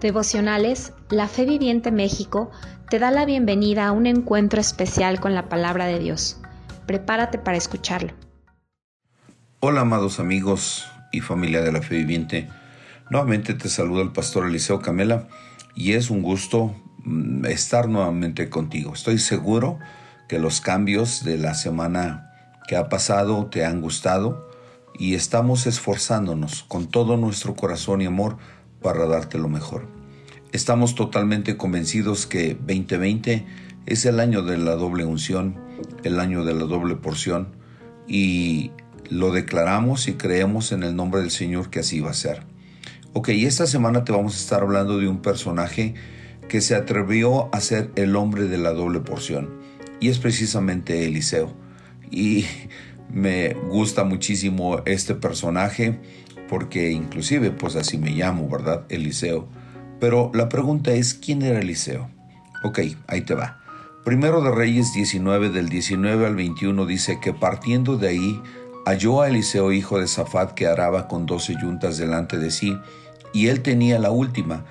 Devocionales, la Fe Viviente México te da la bienvenida a un encuentro especial con la palabra de Dios. Prepárate para escucharlo. Hola amados amigos y familia de la Fe Viviente. Nuevamente te saluda el pastor Eliseo Camela y es un gusto mm, estar nuevamente contigo. Estoy seguro que los cambios de la semana que ha pasado te han gustado y estamos esforzándonos con todo nuestro corazón y amor para darte lo mejor. Estamos totalmente convencidos que 2020 es el año de la doble unción, el año de la doble porción, y lo declaramos y creemos en el nombre del Señor que así va a ser. Ok, esta semana te vamos a estar hablando de un personaje que se atrevió a ser el hombre de la doble porción, y es precisamente Eliseo. Y me gusta muchísimo este personaje porque inclusive pues así me llamo, ¿verdad? Eliseo. Pero la pregunta es, ¿quién era Eliseo? Ok, ahí te va. Primero de Reyes 19 del 19 al 21 dice que partiendo de ahí halló a Eliseo hijo de Safat que araba con doce yuntas delante de sí, y él tenía la última,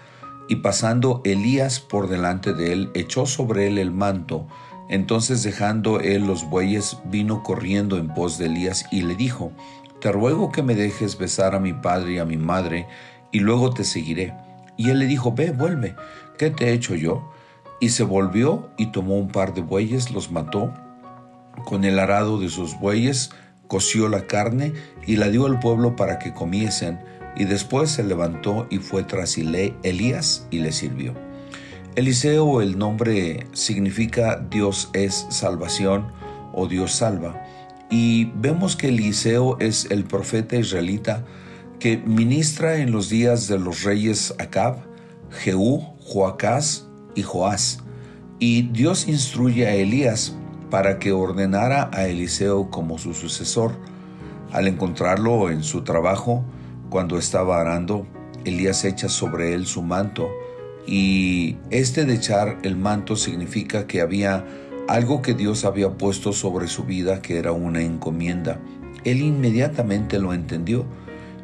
y pasando Elías por delante de él, echó sobre él el manto, entonces dejando él los bueyes, vino corriendo en pos de Elías y le dijo, te ruego que me dejes besar a mi padre y a mi madre, y luego te seguiré. Y él le dijo, ve, vuelve, ¿qué te he hecho yo? Y se volvió y tomó un par de bueyes, los mató, con el arado de sus bueyes, coció la carne y la dio al pueblo para que comiesen, y después se levantó y fue tras Elías y le sirvió. Eliseo, el nombre significa Dios es salvación o Dios salva. Y vemos que Eliseo es el profeta israelita que ministra en los días de los reyes Acab, Jehú, Joacás y Joás. Y Dios instruye a Elías para que ordenara a Eliseo como su sucesor. Al encontrarlo en su trabajo, cuando estaba arando, Elías echa sobre él su manto, y este de echar el manto significa que había algo que Dios había puesto sobre su vida que era una encomienda. Él inmediatamente lo entendió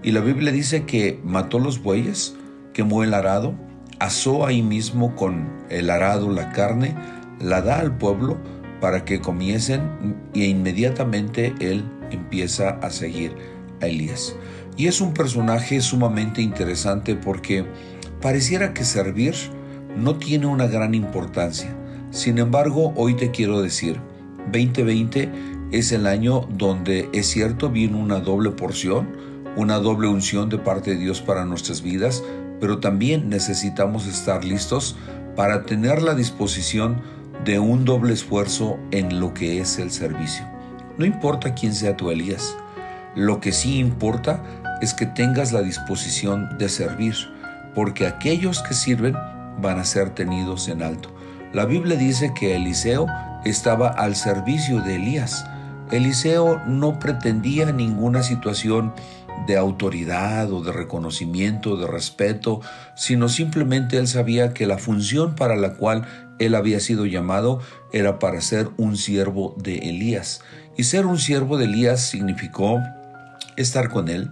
y la Biblia dice que mató los bueyes, quemó el arado, asó ahí mismo con el arado la carne, la da al pueblo para que comiesen y inmediatamente él empieza a seguir a Elías. Y es un personaje sumamente interesante porque pareciera que servir no tiene una gran importancia. Sin embargo, hoy te quiero decir, 2020 es el año donde es cierto viene una doble porción, una doble unción de parte de Dios para nuestras vidas, pero también necesitamos estar listos para tener la disposición de un doble esfuerzo en lo que es el servicio. No importa quién sea tu Elías, lo que sí importa es que tengas la disposición de servir, porque aquellos que sirven van a ser tenidos en alto. La Biblia dice que Eliseo estaba al servicio de Elías. Eliseo no pretendía ninguna situación de autoridad o de reconocimiento, de respeto, sino simplemente él sabía que la función para la cual él había sido llamado era para ser un siervo de Elías. Y ser un siervo de Elías significó estar con él,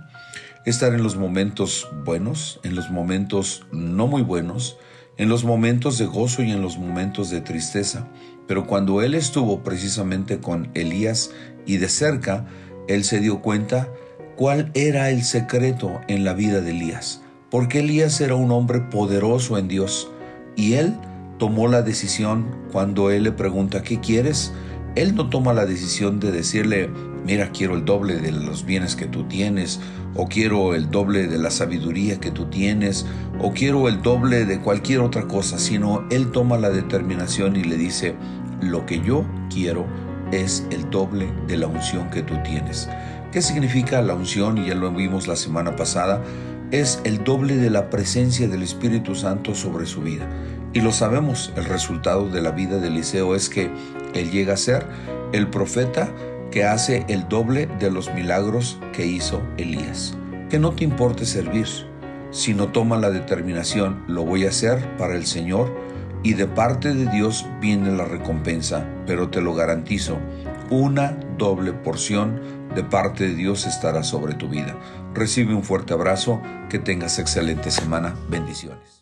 estar en los momentos buenos, en los momentos no muy buenos, en los momentos de gozo y en los momentos de tristeza. Pero cuando él estuvo precisamente con Elías y de cerca, él se dio cuenta cuál era el secreto en la vida de Elías. Porque Elías era un hombre poderoso en Dios y él tomó la decisión cuando él le pregunta, ¿qué quieres? Él no toma la decisión de decirle, mira, quiero el doble de los bienes que tú tienes, o quiero el doble de la sabiduría que tú tienes, o quiero el doble de cualquier otra cosa, sino Él toma la determinación y le dice, lo que yo quiero es el doble de la unción que tú tienes. ¿Qué significa la unción? Ya lo vimos la semana pasada, es el doble de la presencia del Espíritu Santo sobre su vida. Y lo sabemos, el resultado de la vida de Eliseo es que él llega a ser el profeta que hace el doble de los milagros que hizo Elías. Que no te importe servir, sino toma la determinación, lo voy a hacer para el Señor y de parte de Dios viene la recompensa, pero te lo garantizo, una doble porción de parte de Dios estará sobre tu vida. Recibe un fuerte abrazo, que tengas excelente semana, bendiciones.